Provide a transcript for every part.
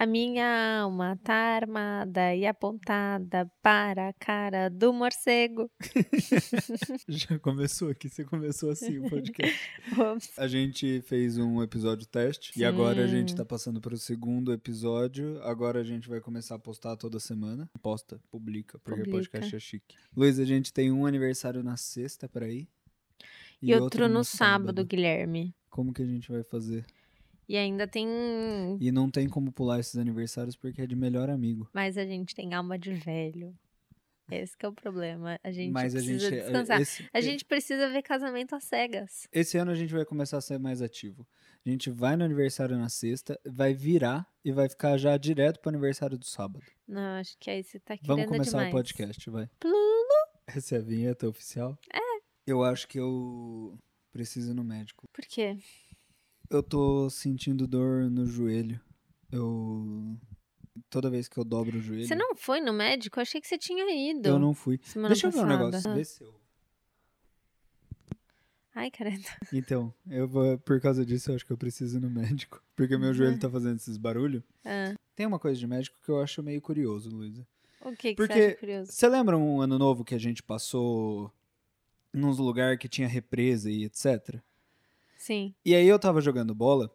A minha alma tá armada e apontada para a cara do morcego. Já começou aqui, você começou assim o podcast. Ops. A gente fez um episódio teste e agora a gente Sim. tá passando para o segundo episódio. Agora a gente vai começar a postar toda semana. Posta, publica, porque Publica. podcast é chique. Luiz, a gente tem um aniversário na sexta para ir. E, outro no sábado, Guilherme. Como que a gente vai fazer? E ainda tem. E não tem como pular esses aniversários porque é de melhor amigo. Mas a gente tem alma de velho. Esse que é o problema. A gente Mas a precisa gente, descansar. esse, A gente precisa ver casamento às cegas. esse ano a gente vai começar a ser mais ativo. A gente vai no aniversário na sexta, vai virar e vai ficar já direto pro aniversário do sábado. Não, acho que aí você tá querendo Vamos começar demais. o podcast, vai. Plulu. Essa é a vinheta oficial? É. Eu acho que eu preciso ir no médico. Por quê? Eu tô sentindo dor no joelho. Eu. Toda vez que eu dobro o joelho. Você não foi no médico? Eu achei que você tinha ido. Eu não fui. Semana Deixa eu ver um passada. negócio. Ah. Vê se eu. Ai, caramba. Então, eu vou, por causa disso, eu acho que eu preciso ir no médico. Porque meu joelho tá fazendo esses barulhos. Ah, Tem uma coisa de médico que eu acho meio curioso, Luísa. o que, que Porque- você acha curioso? Você lembra um ano novo que a gente passou nos lugares que tinha represa e etc? Sim. E aí eu tava jogando bola,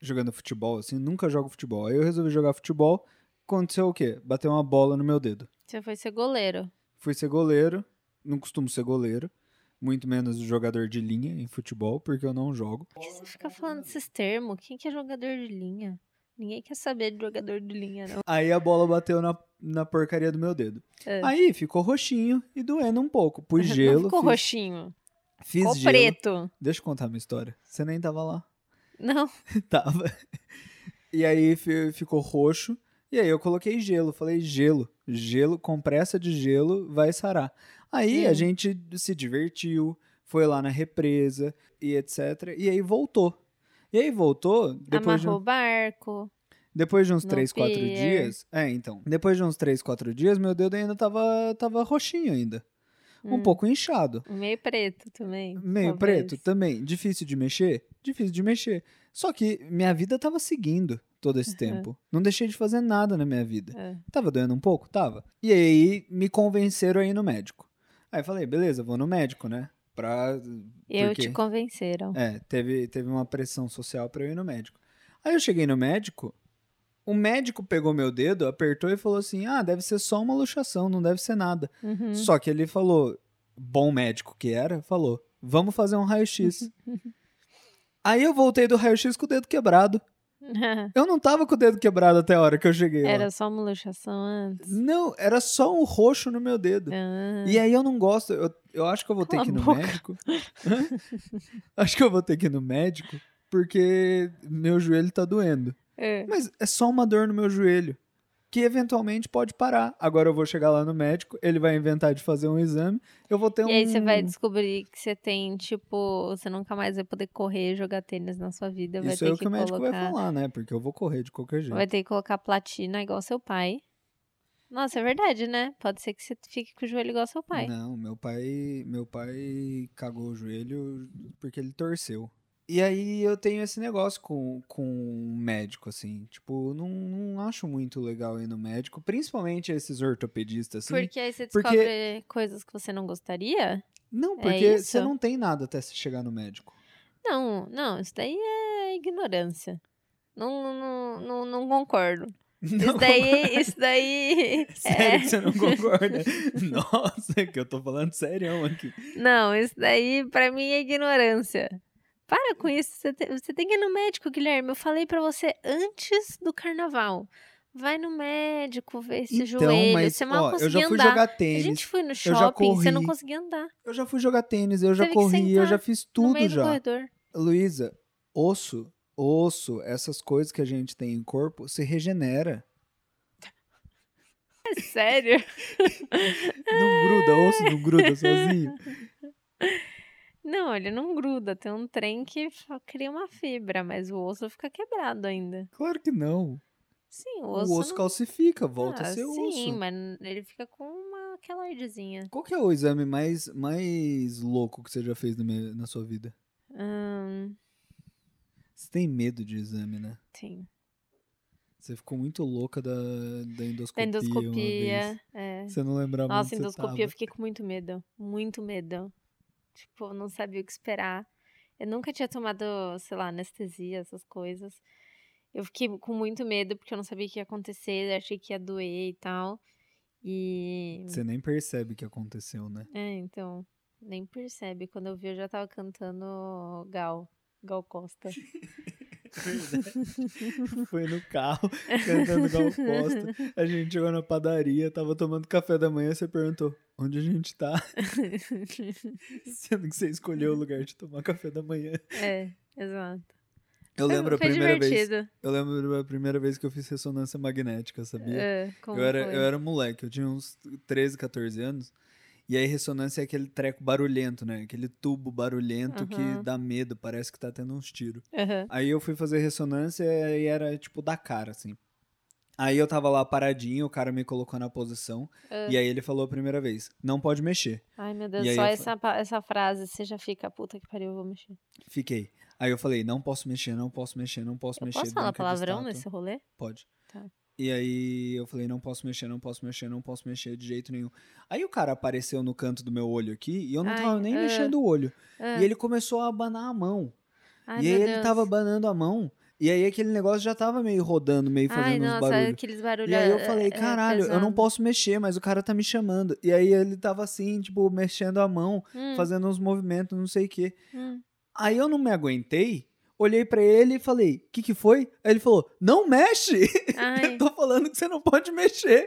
jogando futebol, assim, nunca jogo futebol. Aí eu resolvi jogar futebol, aconteceu o quê? Bateu uma bola no meu dedo. Você foi ser goleiro. Fui ser goleiro, não costumo ser goleiro, muito menos jogador de linha em futebol, porque eu não jogo. Por que você fica falando esses termos? Quem que é jogador de linha? Ninguém quer saber de jogador de linha, não. Aí a bola bateu na, na porcaria do meu dedo. É. Aí ficou roxinho e doendo um pouco. Pus gelo, ficou fiz, roxinho. Fiz Ficou gelo. preto. Deixa eu contar minha história. Você nem tava lá. Não. Tava. E aí fi- ficou roxo. E aí eu coloquei gelo. Falei, gelo. Gelo, compressa de gelo vai sarar. Aí a Hum. gente se divertiu, foi lá na represa e etc. E aí voltou. E aí voltou, depois de, Amarrou um- o barco. depois de uns no 3, 4 pier. dias. É, então. Depois de uns 3, 4 dias, meu dedo ainda tava, tava roxinho ainda. Um Hum. pouco inchado. Meio preto também. Meio talvez. preto também. Difícil de mexer? Difícil de mexer. Só que minha vida tava seguindo todo esse tempo. Não deixei de fazer nada na minha vida. É. Tava doendo um pouco? Tava. E aí me convenceram a ir no médico. Aí falei, beleza, vou no médico, né? Pra. Eu porque- te convenceram. É, teve, teve uma pressão social pra eu ir no médico. Aí eu cheguei no médico, o médico pegou meu dedo, apertou e falou assim: ah, deve ser só uma luxação, não deve ser nada. Uhum. Só que ele falou, bom médico que era, falou: vamos fazer um raio-x. Aí eu voltei do raio-x com o dedo quebrado. Eu não tava com o dedo quebrado até a hora que eu cheguei lá. Era só uma luxação antes. Não, era só um roxo no meu dedo. Ah. E aí eu não gosto, eu, eu acho que eu vou ter que ir no boca. médico. acho que eu vou ter que ir no médico porque meu joelho tá doendo. É. Mas é só uma dor no meu joelho que eventualmente pode parar. Agora eu vou chegar lá no médico, ele vai inventar de fazer um exame, eu vou ter um E aí você vai descobrir que você tem, tipo, você nunca mais vai poder correr e jogar tênis na sua vida. Vai Isso é o que que o médico vai colocar. falar, né? Porque eu vou correr de qualquer jeito. Vai ter que colocar platina igual seu pai. Nossa, é verdade, né? Pode ser que você fique com o joelho igual seu pai. Não, meu pai, meu pai cagou o joelho porque ele torceu. E aí eu tenho esse negócio com, com um médico, assim. Tipo, não, não acho muito legal ir no médico, principalmente esses ortopedistas, assim. Porque aí você porque- descobre coisas que você não gostaria? Não, É porque isso? você não tem nada até você chegar no médico. Não, não, isso daí é ignorância. Não, não, não, não concordo. Isso daí, isso daí. Sério é- que você não concorda? Nossa, que eu tô falando sério aqui. Não, isso daí pra mim é ignorância. Para com isso, você tem, você tem que ir no médico, Guilherme. Eu falei pra você antes do carnaval. Vai no médico, ver esse Então, joelho. mas, você mal ó, eu conseguia já fui andar. jogar A tênis, gente foi no shopping, você não conseguia andar. eu já fui jogar tênis, eu já Teve corri, eu já fiz tudo já. Luísa, osso, osso, essas coisas que a gente tem em corpo, se regenera. É sério? Não gruda, osso não gruda sozinho. Não, ele não gruda. Tem um trem que cria uma fibra, mas o osso fica quebrado ainda. Claro que não. Sim, o O osso. osso, não... calcifica, volta Ah, a ser sim, osso. mas ele fica com uma queloidezinha. Qual que é o exame mais, mais louco que você já fez na, minha- na sua vida? Hum, Você tem medo de exame, né? sim. Você ficou muito louca da, da endoscopia. Da endoscopia. É. Você não lembrava Nossa, endoscopia eu fiquei com muito medo. Muito medo. Tipo, não sabia o que esperar. Eu nunca tinha tomado, sei lá, anestesia, essas coisas. Eu fiquei com muito medo porque eu não sabia o que ia acontecer, eu achei que ia doer e tal. E. Você nem percebe o que aconteceu, né? É, então. Nem percebe. Quando eu vi, eu já tava cantando Gal. Gal Costa. Foi no carro, cantando Gal Costa. A gente chegou na padaria, tava tomando café da manhã, você perguntou, onde a gente tá? Sendo que você escolheu o lugar de tomar café da manhã. é, exato. Eu Foi- lembro a foi primeira vez. divertido. Eu lembro a primeira vez que eu fiz ressonância magnética, sabia? É, eu, era, foi? eu era moleque, eu tinha uns 13, 14 anos. E aí, ressonância é aquele treco barulhento, né? Aquele tubo barulhento que Aham. dá medo, parece que tá tendo uns tiros. Aham. Aí eu fui fazer ressonância e era tipo da cara, assim. Aí eu tava lá paradinho, o cara me colocou na posição. Ah. E aí ele falou a primeira vez: não pode mexer. Ai, meu Deus, só essa, pa- essa frase, você já fica, puta que pariu, eu vou mexer. Fiquei. Aí eu falei: não posso mexer, não posso mexer, não posso Eu mexer. posso falar palavrão nesse rolê? Pode. Tá. E aí eu falei, não posso mexer, não posso mexer, não posso mexer de jeito nenhum. Aí o cara apareceu no canto do meu olho aqui e eu não Ai, tava nem ah. mexendo o olho. Ah, E ele começou a abanar a mão. ai, e aí ele Deus. tava abanando a mão. E aí aquele negócio já tava meio rodando, meio Ai, fazendo uns nossa, barulhos. aqueles barulhos. E aí eu é- falei, é caralho, eu não posso mexer, mas o cara tá me chamando. E aí ele tava assim, tipo, mexendo a mão, Hum, fazendo uns movimentos, não sei o quê. hum. Aí eu não me aguentei, olhei pra ele e falei, o que que foi? Aí ele falou, não mexe! Ai, Eu tô falando que você não pode mexer.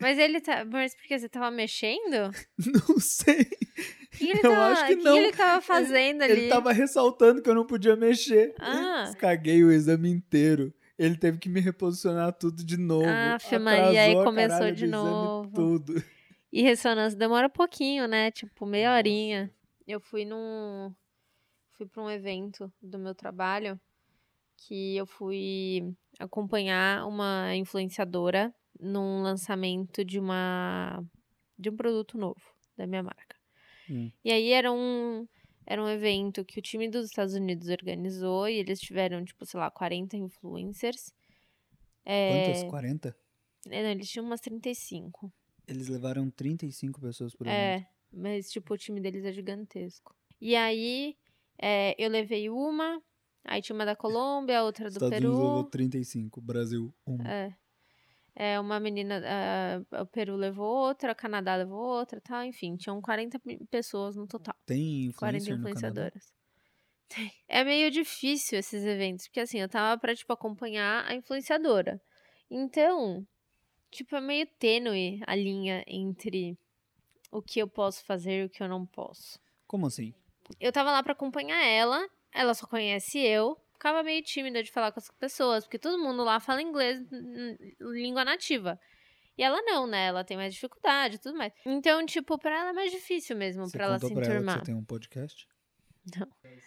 mas ele tá. Mas porque você tava mexendo? Não sei. Que ele Eu tava, acho que o que não. ele tava fazendo ali? Ele tava ressaltando que eu não podia mexer. Ah. Caguei o exame inteiro. Ele teve que me reposicionar tudo de novo. Aff, Maria, aí Atrasou a começou caralho de exame novo. Tudo. E ressonância demora um pouquinho, né? Tipo, meia horinha. Eu fui num. Fui pra um evento do meu trabalho que eu fui acompanhar uma influenciadora num lançamento de uma. de um produto novo da minha marca. Hum. E aí era um. Era um evento que o time dos Estados Unidos organizou e eles tiveram, tipo, sei lá, 40 influencers. É, Quantas? 40? é, não, eles tinham umas 35. Eles levaram 35 pessoas por evento. É, mas tipo, o time deles é gigantesco. E aí, é, eu levei uma, aí tinha uma da Colômbia, outra do Estados Unidos levou Peru. 35, Brasil 1. É. É, uma menina, ah, o Peru levou outra, o Canadá levou outra, tal, enfim, tinham 40 pe- pessoas no total. Tem 40 influencer no Canadá? influenciadoras. Tem. É meio difícil esses eventos, porque assim, eu tava pra, tipo, acompanhar a influenciadora. Então, tipo, é meio tênue a linha entre o que eu posso fazer e o que eu não posso. Como assim? Eu tava lá pra acompanhar ela, ela só conhece eu. Ficava meio tímida de falar com as pessoas, porque todo mundo lá fala inglês, língua nativa. E ela não, né? Ela tem mais dificuldade e tudo mais. Então, tipo, pra ela é mais difícil mesmo, Você pra ela se pra ela que enturmar. você tem um podcast?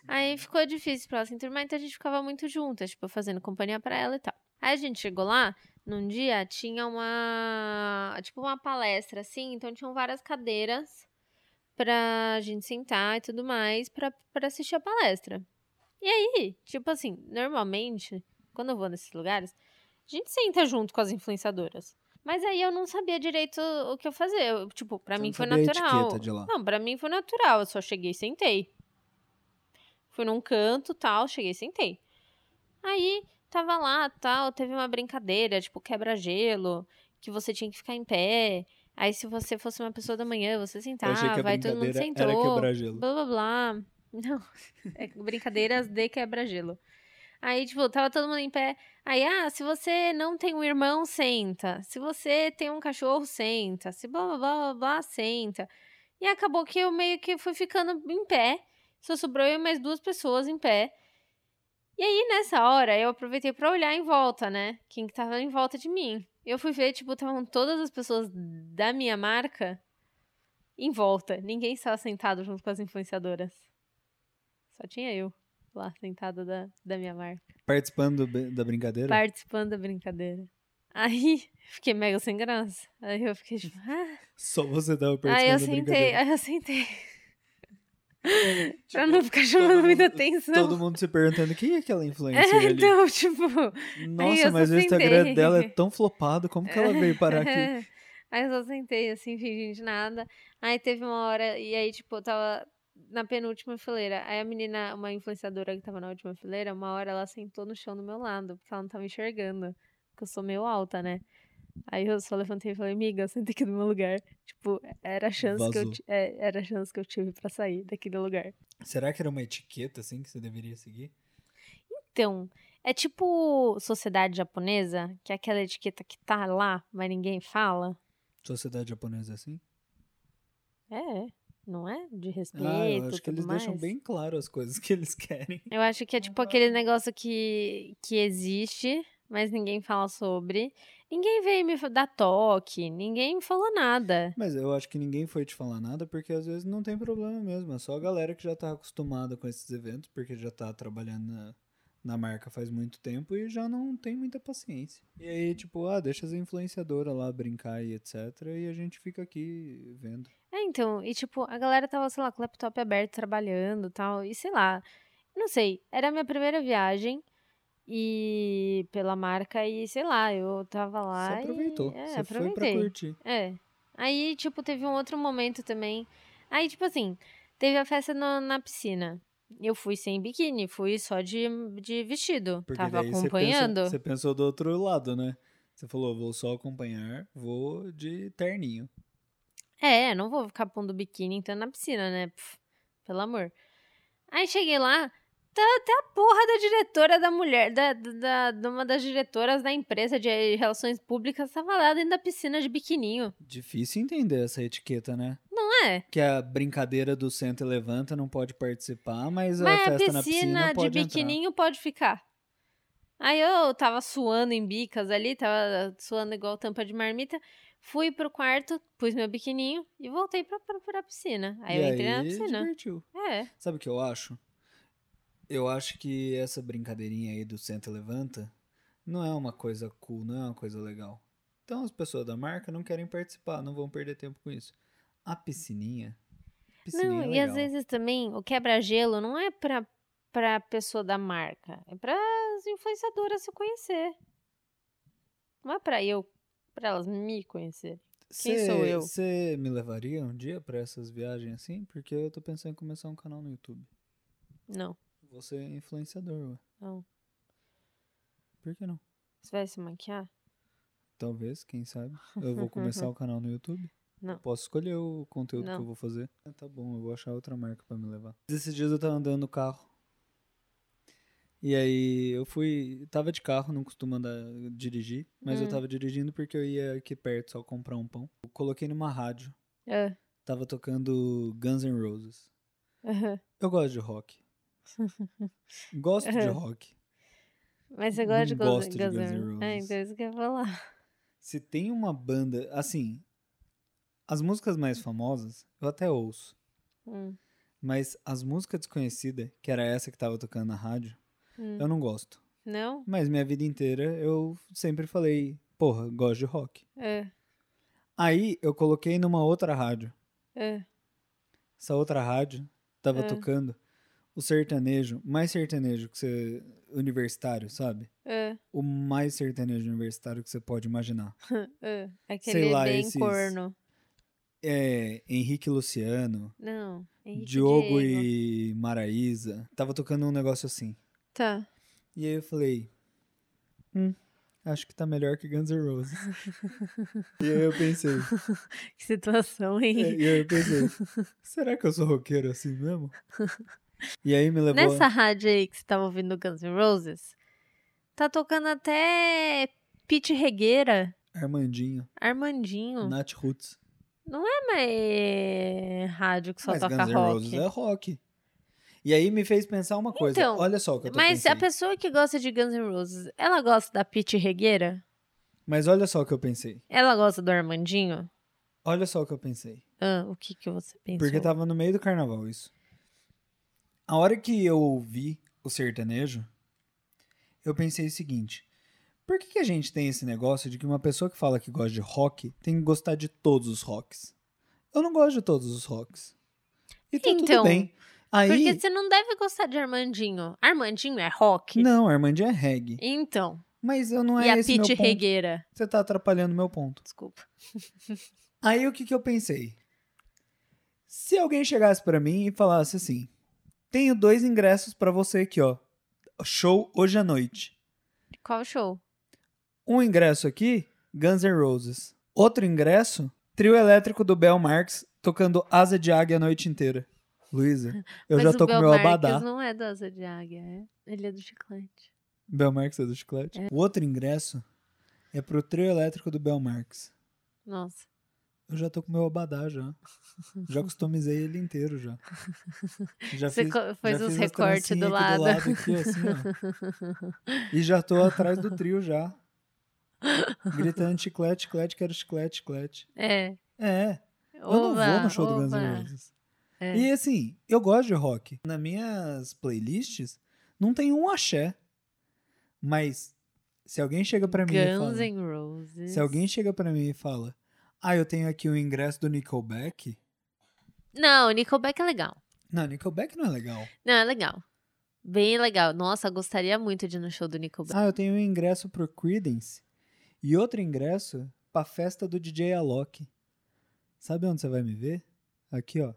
Aí ficou difícil pra ela se enturmar, então a gente ficava muito juntas, tipo, fazendo companhia pra ela e tal. Aí a gente chegou lá, num dia tinha uma, tipo, uma palestra, assim, então tinham várias cadeiras pra gente sentar e tudo mais pra, pra assistir a palestra. E aí, tipo assim, normalmente, quando eu vou nesses lugares, a gente senta junto com as influenciadoras. Mas aí eu não sabia direito o que eu fazer. Eu, tipo, pra Você mim foi natural. etiqueta de lá. Não, pra mim foi natural. Eu só cheguei e sentei. Fui num canto, tal, cheguei e sentei. Aí, tava lá, tal, teve uma brincadeira, tipo, quebra-gelo, que você tinha que ficar em pé. Aí, se você fosse uma pessoa da manhã, você sentava, que a vai todo mundo sentou. era quebrar gelo. Blá, blá, blá. Não, é brincadeiras de quebra-gelo. Aí, tipo, tava todo mundo em pé. Aí, ah, se você não tem um irmão, senta. Se você tem um cachorro, senta. Se blá, blá, blá, blá, blá, senta. E acabou que eu meio que fui ficando em pé. Só sobrou eu e mais duas pessoas em pé. E aí, nessa hora, eu aproveitei pra olhar em volta, né? Quem que tava em volta de mim. Eu fui ver, tipo, estavam todas as pessoas da minha marca em volta. Ninguém estava sentado junto com as influenciadoras. Só tinha eu lá, sentada da, da minha marca. Participando do- da brincadeira? Participando da brincadeira. Aí, fiquei mega sem graça. Aí eu fiquei tipo, ah. Só você tava participando Aí eu sentei, aí eu sentei. pra não ficar chamando todo muita mundo- atenção. Todo mundo se perguntando quem é aquela influencer É, então, tipo. Nossa, mas o Instagram sentei. dela é tão flopado, como que ela veio parar aqui? Aí eu só sentei assim, fingindo de nada. Aí teve uma hora, e aí, tipo, eu tava na penúltima fileira. Aí a menina, uma influenciadora que tava na última fileira, uma hora ela sentou no chão do meu lado, porque ela não tava enxergando. Porque eu sou meio alta, né? Aí eu só levantei e falei, amiga, senta aqui no meu lugar. Tipo, era a chance que eu, ti- é, era a chance que eu tive pra sair daquele lugar. Será que era uma etiqueta assim que você deveria seguir? Então, é tipo sociedade japonesa, que é aquela etiqueta que tá lá, mas ninguém fala. Sociedade japonesa assim? É, não é? De respeito. ah, eu acho que eles deixam mais. bem claro as coisas que eles querem. Eu acho que é tipo aquele negócio que, que existe, mas ninguém fala sobre. Ninguém veio me dar toque, ninguém me falou nada. Mas eu acho que ninguém foi te falar nada, porque às vezes não tem problema mesmo. É só a galera que já tá acostumada com esses eventos, porque já tá trabalhando na, na marca faz muito tempo e já não tem muita paciência. E aí, tipo, ah, deixa as influenciadoras lá brincar e etc. E a gente fica aqui vendo. É, então, e tipo, a galera tava, sei lá, com o laptop aberto, trabalhando e tal, e sei lá, não sei, era a minha primeira viagem e pela marca e sei lá, eu tava lá Você e- aproveitou. é, Você foi pra aproveitei. curtir. É. Aí, tipo, teve um outro momento também. Aí, tipo assim, teve a festa no- na piscina. Eu fui sem biquíni, fui só de, de vestido. Porque Tava daí você acompanhando. pensa- Você pensou do outro lado, né? Você falou, vou só acompanhar, vou de terninho. É, não vou ficar pondo biquíni entrando na piscina, né? Pff, pelo amor. Aí cheguei lá, tá até a porra da diretora da mulher, da, da, de uma das diretoras da empresa de relações públicas, tava lá dentro da piscina de biquininho. Difícil entender essa etiqueta, né? Não é? Que a brincadeira do senta e levanta não pode participar, mas, Mas a a festa piscina, na piscina de pode biquininho pode ficar. Aí eu tava suando em bicas ali, tava suando igual tampa de marmita. Fui pro quarto, pus meu biquininho e voltei pra, pra, pra piscina. Aí entrar. eu e entrei na aí, piscina. divertiu. É. Sabe o que eu acho? Eu acho que essa brincadeirinha aí do senta e levanta não é uma coisa cool, não é uma coisa legal. Então as pessoas da marca não querem participar, não vão perder tempo com isso. A piscininha, piscininha Não, é e às vezes também o quebra-gelo não é pra, pra pessoa da marca, é pra as influenciadoras se conhecer. Não é pra eu, pra elas me conhecerem. Quem Cê- sou eu? Você me levaria um dia pra essas viagens assim? Porque eu tô pensando em começar um canal no YouTube. Não, Você é influenciador, ué. não. Por que não? Você vai se maquiar? Talvez, quem sabe. Eu vou começar o canal no YouTube. Não. Posso escolher o conteúdo que Não. eu vou fazer. Ah, Tá bom, eu vou achar outra marca pra me levar. Esses dias eu tava andando no carro. E aí eu fui. Tava de carro, não costumo andar, dirigir. Mas eu Hum. tava dirigindo porque eu ia aqui perto só comprar um pão. Eu coloquei numa rádio. É. Tava tocando Guns N' Roses. aham. Eu gosto de rock. Gosto de rock. Mas você gosta de Guns, gosto de Guns Guns N' N' Roses. É, Roses. então isso que eu ia falar. Se tem uma banda. Assim. As músicas mais famosas, eu até ouço. Hum, Mas as músicas desconhecidas, que era essa que tava tocando na rádio, hum. eu não gosto. Não? Mas minha vida inteira eu sempre falei, porra, gosto de rock. É, Aí eu coloquei numa outra rádio. é. Essa outra rádio tava É. tocando o sertanejo, mais sertanejo que você. universitário, sabe? É, O mais sertanejo universitário que você pode imaginar. é. Aquele lá, bem esses- corno. É. Henrique Luciano, Não. Henrique Diogo Diego. e Maraísa. Tava tocando um negócio assim. Tá. E aí eu falei, hum, acho que tá melhor que Guns N' Roses. e aí eu pensei, Que situação, hein? é, e aí eu pensei, será que eu sou roqueiro assim mesmo? E aí me levou, Nessa rádio aí que você tava ouvindo Guns N' Roses, tá tocando até Pete Regueira, Armandinho, Armandinho. Nat Roots. Não é mais rádio que só Mas toca Guns N' rock. Roses é rock. E aí me fez pensar uma coisa, Então, olha só o que eu tô Mas pensando. a pessoa que gosta de Guns N' Roses, ela gosta da Pete Regueira? Mas olha só o que eu pensei, Ela gosta do Armandinho? olha só o que eu pensei. Ah, o que que você pensou? Porque tava no meio do carnaval isso. A hora que eu ouvi o sertanejo, eu pensei o seguinte: por que, que a gente tem esse negócio de que uma pessoa que fala que gosta de rock tem que gostar de todos os rocks? Eu não gosto de todos os rocks. E tá tudo Então, bem. Aí, Porque você não deve gostar de Armandinho. Armandinho é rock? não, Armandinho é reggae. Então. Mas eu não é e a esse Pete. Regueira? Você tá atrapalhando meu ponto. Desculpa. Aí o que que eu pensei? Se alguém chegasse pra mim e falasse assim: "Tenho dois ingressos pra você aqui, ó. Show hoje à noite. Qual show? Um ingresso aqui, Guns N' Roses. Outro ingresso, trio elétrico do Bel Marx tocando Asa de Águia a noite inteira. Luísa, eu Mas já tô com meu Marques abadá. não é da Asa de Águia, é? Ele é do chiclete. Bel Marx é do chiclete. O outro ingresso é pro trio elétrico do Bel Marx. Nossa. Eu já tô com meu abadá já. Já customizei ele inteiro já. Já Você fiz, fez já os recortes do aqui lado. aqui, assim. E já tô atrás do trio já. Gritando chiclete, chiclete, quero chiclete, chiclete. É. É, eu não vou no show do Guns N' oba. Roses. É. E assim, eu gosto de rock. Nas minhas playlists, não tem um axé. Mas, se alguém chega pra mim e Guns fala... N' Roses. Se alguém chega pra mim e fala, ah, eu tenho aqui o ingresso do Nickelback. Não, Nickelback é legal. Não, Nickelback não é legal. Não, é legal. Bem legal. Nossa, gostaria muito de ir no show do Nickelback. Ah, eu tenho um ingresso pro Creedence e outro ingresso pra festa do DJ Alok. Sabe onde você vai me ver? Aqui, ó.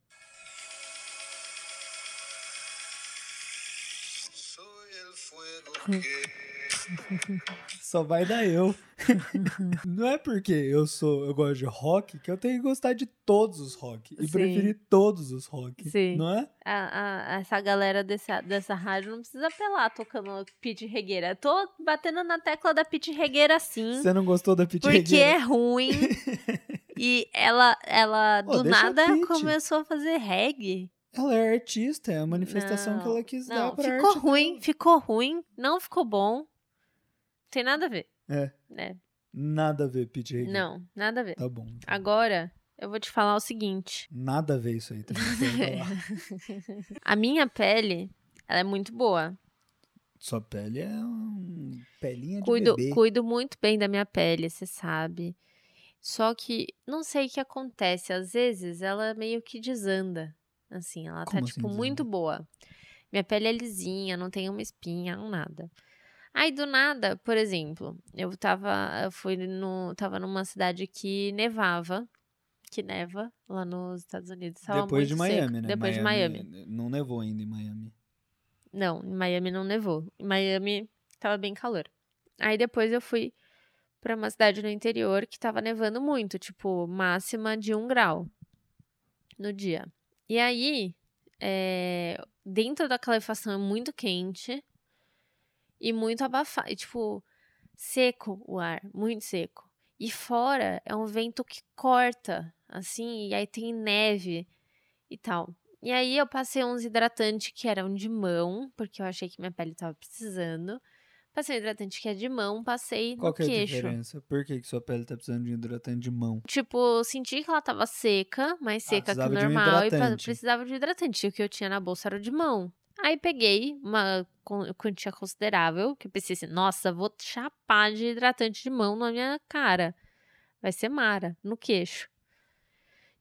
Só vai dar eu. Não é porque eu sou, eu gosto de rock que eu tenho que gostar de todos os rock e Sim. preferir todos os rock, Sim. não é? A- a- essa galera desse, dessa rádio não precisa apelar tocando Pete Regueira. Tô batendo na tecla da Pete Regueira sim. Você não gostou da Pete Porque Regueira? é ruim. e ela, ela Ô, do a nada, Pitty. começou a fazer reggae. Ela é artista, é a manifestação que Não, ela quis Não, dar pra ficou arte ruim, dela. ficou ruim, não ficou bom. Tem nada a ver. É. né? Nada a ver, Pete Regueira. Não, nada a ver. Tá bom. então. Agora, eu vou te falar o seguinte. Nada a ver isso aí falar. A minha pele, ela é muito boa. Sua pele é um pelinha de Cuido, bebê. cuido muito bem da minha pele, você sabe. Só que não sei o que acontece. Às vezes ela meio que desanda. Assim, ela tá, Como assim tipo, muito desanda? boa. Minha pele é lisinha, não tem uma espinha, não nada. Aí, do nada, por exemplo, eu tava, eu fui no, tava numa cidade que nevava, que neva lá nos Estados Unidos. Tava Depois de muito seco. Miami, né? Depois de Miami. Não nevou ainda em Miami. Não, em Miami não nevou. Em Miami tava bem calor. Aí depois eu fui pra uma cidade no interior que tava nevando muito, tipo, máxima de um grau no dia. E aí, é, dentro da calefação é muito quente e muito abafado, tipo, seco o ar, muito seco. E fora é um vento que corta, assim, e aí tem neve e tal. E aí eu passei uns hidratantes que eram de mão, porque eu achei que minha pele tava precisando. Passei um hidratante que é de mão, passei Qual no que é a queixo. diferença? Por que, que sua pele tá precisando de hidratante de mão? Tipo, senti que ela tava seca, mais Ah, seca que o precisava de um normal, e precisava de hidratante. E o que eu tinha na bolsa era o de mão. Aí peguei uma quantia considerável, que eu pensei assim, nossa, vou chapar de hidratante de mão na minha cara. Vai ser mara, no queixo.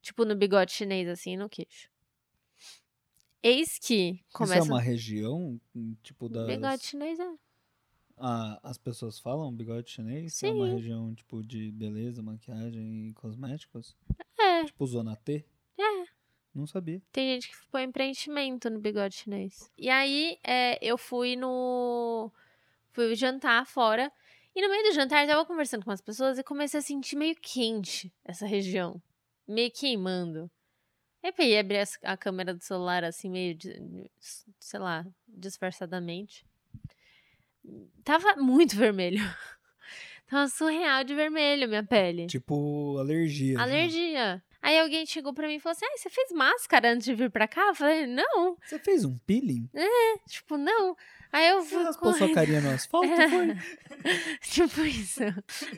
Tipo, no bigode chinês, assim, no queixo. Eis que começa... Isso é uma região, hum, tipo, das... Bigode chinês é. Ah, as pessoas falam bigode chinês? É uma Sim. região, tipo, de beleza, maquiagem e cosméticos? É, Tipo, zona T? Não sabia. tem gente que põe preenchimento no bigode chinês. E aí, é, eu fui no. Fui jantar fora. E no meio do jantar, eu tava conversando com umas pessoas e comecei a sentir meio quente essa região. Meio queimando. Aí peguei e abri as- a câmera do celular, assim, meio, sei lá, disfarçadamente. Tava muito vermelho. Tava surreal de vermelho minha pele. Tipo, alergia. já. Alergia. Aí alguém chegou pra mim e falou assim: ah, você fez máscara antes de vir pra cá? Eu falei, não, Você fez um peeling? tipo, não. Aí eu Você fui. raspou sua carinha no asfalto? Foi? tipo isso.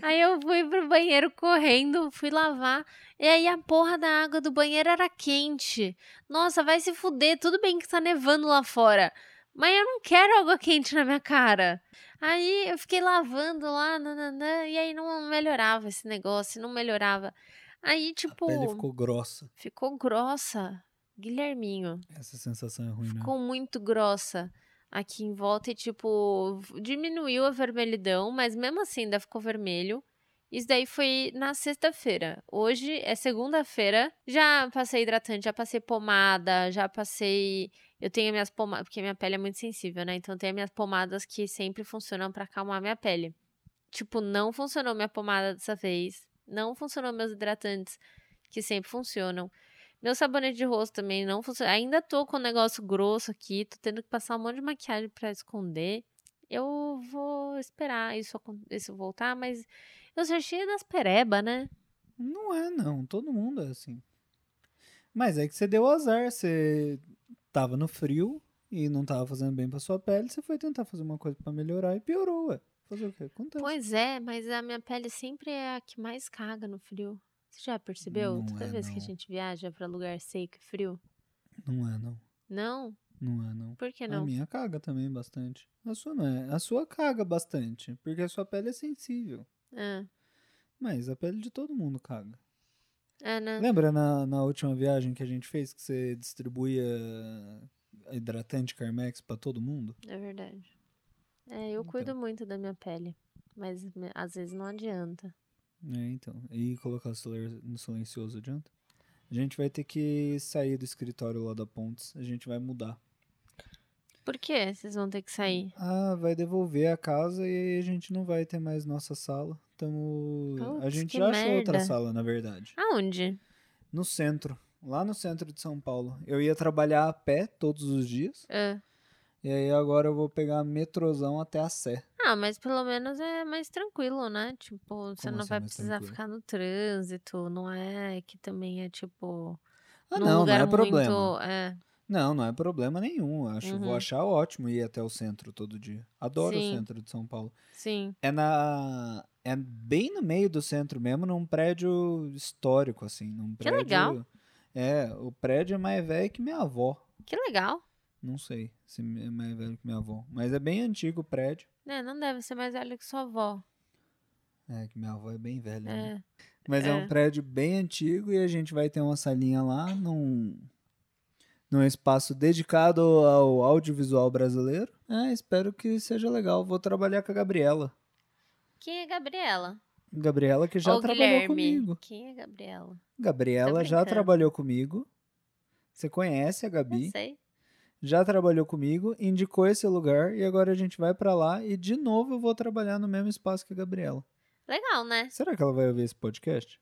Aí eu fui pro banheiro correndo, fui lavar. E aí a porra da água do banheiro era quente. Nossa, vai se fuder. Tudo bem que tá nevando lá fora. Mas eu não quero água quente na minha cara. Aí eu fiquei lavando lá, nananã, e aí não melhorava esse negócio, não melhorava. Aí, tipo. A pele ficou grossa. ficou grossa. Guilherminho. Essa sensação é ruim, né? Ficou muito grossa aqui em volta e, tipo, diminuiu a vermelhidão, mas mesmo assim ainda ficou vermelho. Isso daí foi na sexta-feira. Hoje é segunda-feira. Já passei hidratante, já passei pomada, já passei. Eu tenho minhas pomadas, porque minha pele é muito sensível, né? Então eu tenho minhas pomadas que sempre funcionam para acalmar minha pele. Tipo, não funcionou minha pomada dessa vez. Não funcionou meus hidratantes, que sempre funcionam. Meu sabonete de rosto também não funciona. Ainda tô com um negócio grosso aqui, tô tendo que passar um monte de maquiagem para esconder. Eu vou esperar isso, isso voltar, mas eu sou cheia das pereba, né? Não é, não. Todo mundo é assim. Mas é que você deu azar. Você tava no frio e não tava fazendo bem pra sua pele. Você foi tentar fazer uma coisa para melhorar e piorou, ué. Fazer o quê? Acontece. Pois é, mas a minha pele sempre é a que mais caga no frio. Você já percebeu? Não Toda é, vez que a não. gente viaja pra lugar seco e frio. Não é, não. Não? Não é, não. Por que A não? minha caga também bastante. A sua não é. A sua caga bastante, porque a sua pele é sensível. Ah, Mas a pele de todo mundo caga. é, né? Lembra na, na última viagem que a gente fez que você distribuía hidratante Carmex pra todo mundo? É verdade. É, eu Então. cuido muito da minha pele. Mas às vezes não adianta. É, então. E colocar o celular no silencioso adianta? A gente vai ter que sair do escritório lá da Pontes. A gente vai mudar. Por que vocês vão ter que sair? Ah, vai devolver a casa e a gente não vai ter mais nossa sala. Tamo... a Putz, gente já achou outra merda. sala, na verdade. Aonde? No centro. Lá no centro de São Paulo. Eu ia trabalhar a pé todos os dias. Ah. E aí agora eu vou pegar metrozão até a Sé. Ah, mas pelo menos é mais tranquilo, né? Tipo, você Como não assim vai precisar tranquilo? ficar no trânsito, não é que também é tipo. Ah, não, não é problema. Muito, é, Não, não é problema nenhum. Acho, Vou Uhum. achar ótimo ir até o centro todo dia. Adoro Sim. o centro de São Paulo. sim. É na. É bem no meio do centro mesmo, num prédio histórico, assim. Num Que prédio... legal. É, o prédio é mais velho que minha avó. Que legal. Não sei se é mais velho que minha avó. Mas é bem antigo o prédio. É, não deve ser mais velho que sua avó. É, que minha avó é bem velha. né? É. Mas é. É. um prédio bem antigo e a gente vai ter uma salinha lá num, num espaço dedicado ao audiovisual brasileiro. É, espero que seja legal. Vou trabalhar com a Gabriela. Quem é Gabriela? Gabriela que já Ou trabalhou Guilherme. comigo. Quem é Gabriela? Gabriela Tô já trabalhou comigo. Você conhece a Gabi? sei. Já trabalhou comigo, indicou esse lugar e agora a gente vai pra lá e de novo eu vou trabalhar no mesmo espaço que a Gabriela. Legal, né? Será que ela vai ouvir esse podcast?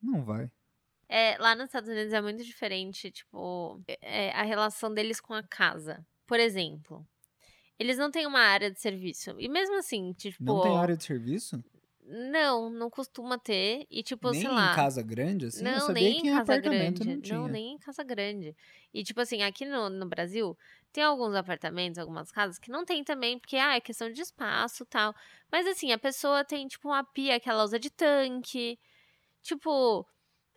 Não vai. É, lá nos Estados Unidos é muito diferente, tipo, é, a relação deles com a casa. Por exemplo, eles não têm uma área de serviço. E mesmo assim, tipo. Não tem área de serviço? Não, não costuma ter. E, tipo, nem sei lá. em casa grande, assim? eu não, sabia nem que em casa grande. não tinha. nem em casa grande. E, tipo assim, aqui no, no Brasil, tem alguns apartamentos, algumas casas que não tem também, porque, ah, é questão de espaço e tal. Mas, assim, a pessoa tem, tipo, uma pia que ela usa de tanque. Tipo,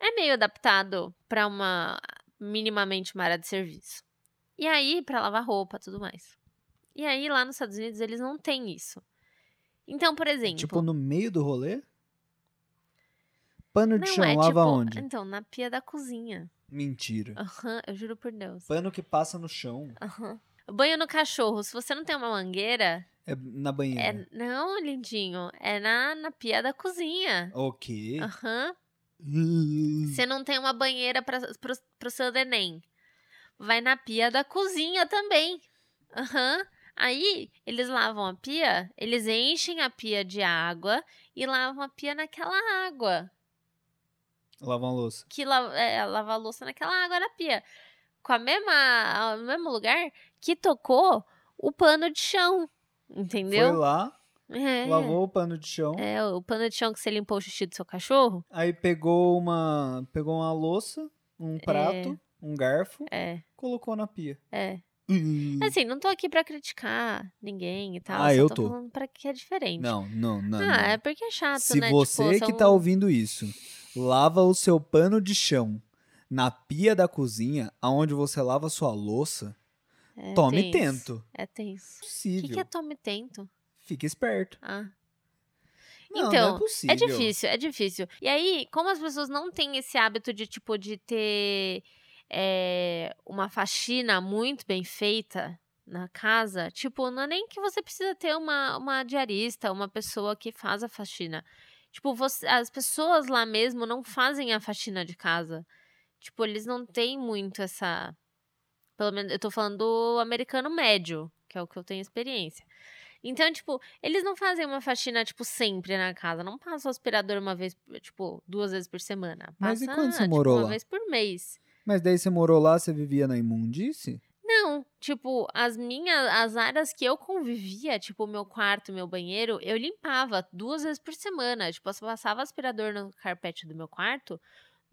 é meio adaptado pra uma, minimamente, uma área de serviço. E aí, pra lavar roupa tudo mais. E aí, lá nos Estados Unidos, eles não têm isso. Então, por exemplo... Tipo, no meio do rolê? Pano de não, chão, é lava tipo... onde? Então, na pia da cozinha. Mentira. Aham, eu juro por Deus. Pano que passa no chão. Aham. Banho no cachorro. Se você não tem uma mangueira, É na banheira. é. Não, lindinho. É na, na pia da cozinha. O quê? Aham. Hum. Você não tem uma banheira pra, pro, pro seu neném. Vai na pia da cozinha também. Aham. Aí, eles lavam a pia, eles enchem a pia de água e lavam a pia naquela água. Lavar uma louça. que la é, lavar a louça naquela água na pia. Com a mesma, o mesmo lugar que tocou o pano de chão. Entendeu? Foi lá, É. lavou o pano de chão, É, o pano de chão que você limpou o xixi do seu cachorro. aí pegou uma, pegou uma louça, um prato, um garfo, É, colocou na pia. é. Hum. Assim, não tô aqui pra criticar ninguém e tal. Ah, eu tô. tô. falando pra que é diferente. Não, não, não. ah, não. é porque é chato, Se né? você tipo, que são- tá ouvindo isso, lava o seu pano de chão na pia da cozinha, aonde você lava sua louça, é tome tenso. tento. É tenso. O Possível. que, que é tome tento? Fique esperto. Ah. Não, não Então, é possível. É difícil, é difícil. E aí, como as pessoas não têm esse hábito de, tipo, de ter é, uma faxina muito bem feita na casa, tipo, não é nem que você precisa ter uma, uma diarista, uma pessoa que faz a faxina. Tipo, você, as pessoas lá mesmo não fazem a faxina de casa. Tipo, eles não têm muito essa. Pelo menos eu tô falando do americano médio, que é o que eu tenho experiência. Então, tipo, eles não fazem uma faxina, tipo, sempre na casa. Não passa o aspirador uma vez, tipo, duas vezes por semana. Passa, Mas e quando você tipo, morou uma lá? vez por mês. Mas daí você morou lá, você vivia na imundice? Não, tipo, as minhas, as áreas que eu convivia, tipo, meu quarto, meu banheiro, eu limpava duas vezes por semana. Tipo, eu passava aspirador no carpete do meu quarto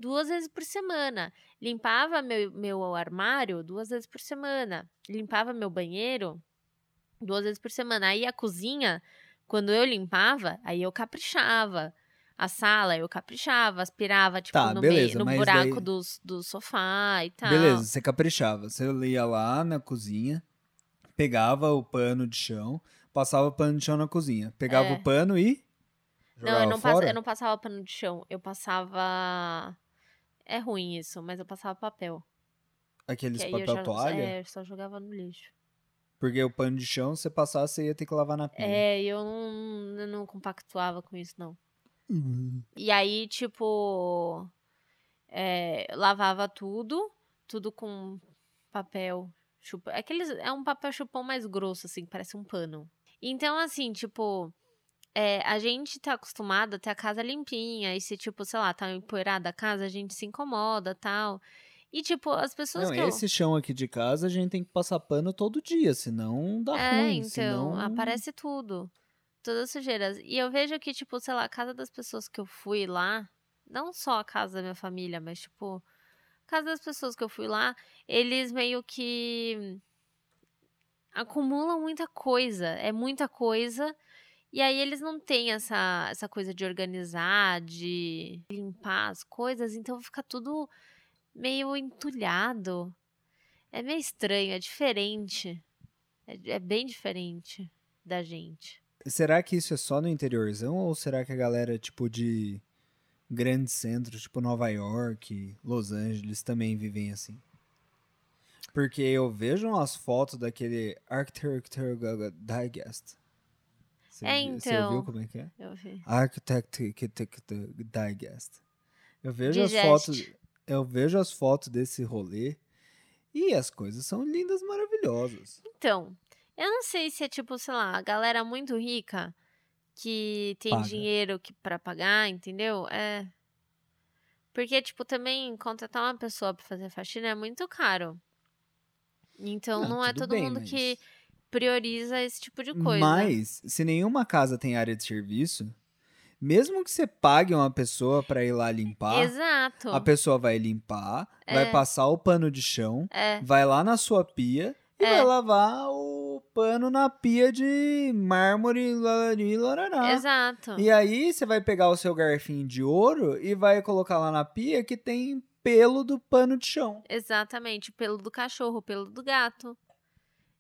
duas vezes por semana. Limpava meu, meu armário duas vezes por semana. Limpava meu banheiro duas vezes por semana. Aí a cozinha, quando eu limpava, aí eu caprichava. A sala eu caprichava, aspirava, tipo, Tá, no, beleza, meio, no buraco daí- do, do sofá e tal. Beleza, você caprichava. Você ia lá na cozinha, pegava o pano de chão, passava o pano de chão na cozinha. Pegava É. o pano e. Não, eu não, fora? eu não passava pano de chão. Eu passava. É ruim isso, mas eu passava papel. Aqueles que papel já, toalha? É, eu só jogava no lixo. Porque o pano de chão, você passasse, você ia ter que lavar na pia. É, eu não, eu não compactuava com isso, não. Uhum. E aí, tipo. é, lavava tudo, tudo com papel chupão. Aqueles, é um papel chupão mais grosso, assim, parece um pano. Então, assim, tipo. é, a gente tá acostumado a ter a casa limpinha. E se, tipo, sei lá, tá empoeirada a casa, a gente se incomoda tal. E, tipo, as pessoas Não, que eu. esse chão aqui de casa a gente tem que passar pano todo dia, senão dá É, ruim. então, senão... aparece tudo. Todas as sujeiras. E eu vejo que, tipo, sei lá, a casa das pessoas que eu fui lá, não só a casa da minha família, mas, tipo, a casa das pessoas que eu fui lá, eles meio que acumulam muita coisa. É muita coisa. E aí eles não têm essa, essa coisa de organizar, de limpar as coisas, então fica tudo meio entulhado. É meio estranho, é diferente. É, é bem diferente da gente. Será que isso é só no interiorzão ou será que a galera, tipo, de grandes centros, tipo Nova York, Los Angeles, também vivem assim? Porque eu vejo umas fotos daquele Architecture Digest. Você, É, vi- você então. ouviu como é que é? Eu vi. Architecture Digest. Eu vejo as Digest. fotos, eu vejo as fotos desse rolê e as coisas são lindas, maravilhosas. Então, eu não sei se é tipo, sei lá, a galera muito rica que tem Paga. dinheiro que para pagar, entendeu? É. Porque, tipo, também contratar uma pessoa pra fazer faxina é muito caro. Então, Ah, não é todo bem, mundo mas- que prioriza esse tipo de coisa. Mas, se nenhuma casa tem área de serviço, mesmo que você pague uma pessoa pra ir lá limpar, Exato. a pessoa vai limpar, vai É. passar o pano de chão, É, vai lá na sua pia e É. vai lavar o pano na pia de mármore, larari, larará. exato. E aí você vai pegar o seu garfinho de ouro e vai colocar lá na pia que tem pelo do pano de chão. Exatamente. Pelo do cachorro, pelo do gato.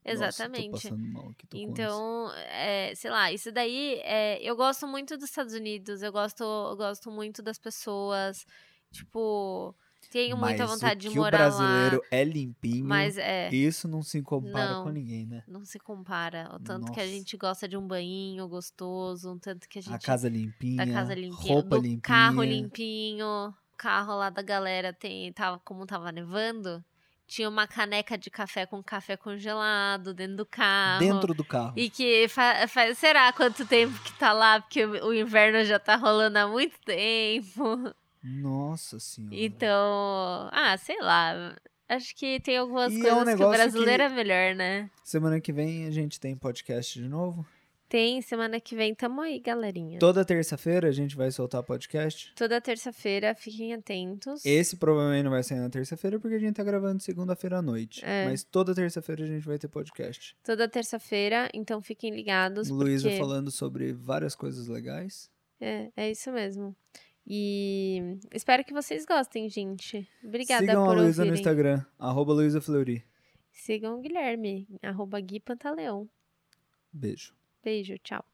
Exatamente. Nossa, mal. Então, é, sei lá, isso daí, é, eu gosto muito dos Estados Unidos, eu gosto, eu gosto muito das pessoas, tipo, tenho muita Mas vontade o de que o morar brasileiro lá, é limpinho, mas é, isso não se compara Não. com ninguém, né? não se compara, o tanto que a Nossa. gente gosta de um banho gostoso, o tanto que a gente A casa limpinha, da casa limpinha, roupa do limpinha. carro limpinho, o carro lá da galera tem, tava, como tava nevando, tinha uma caneca de café com café congelado dentro do carro. Dentro do carro. E que fa fa- será quanto tempo que tá lá? Porque o o inverno já tá rolando há muito tempo. Nossa senhora. Então, ah, sei lá. Acho que tem algumas E é um coisas que o brasileiro que- é melhor, né? Semana que vem a gente tem podcast de novo. Tem, semana que vem tamo aí, galerinha. Toda terça-feira a gente vai soltar podcast. Toda terça-feira, fiquem atentos. Esse provavelmente não vai sair na terça-feira porque a gente tá gravando segunda-feira à noite. É. Mas toda terça-feira a gente vai ter podcast. Toda terça-feira, então fiquem ligados. Luísa porque... falando sobre várias coisas legais. É, é isso mesmo. E espero que vocês gostem, gente. Obrigada Sigam por a Luísa no. Instagram, arroba Luísa Fleury. Sigam o Guilherme, arroba Gui Pantaleão. Beijo. Beijo, tchau.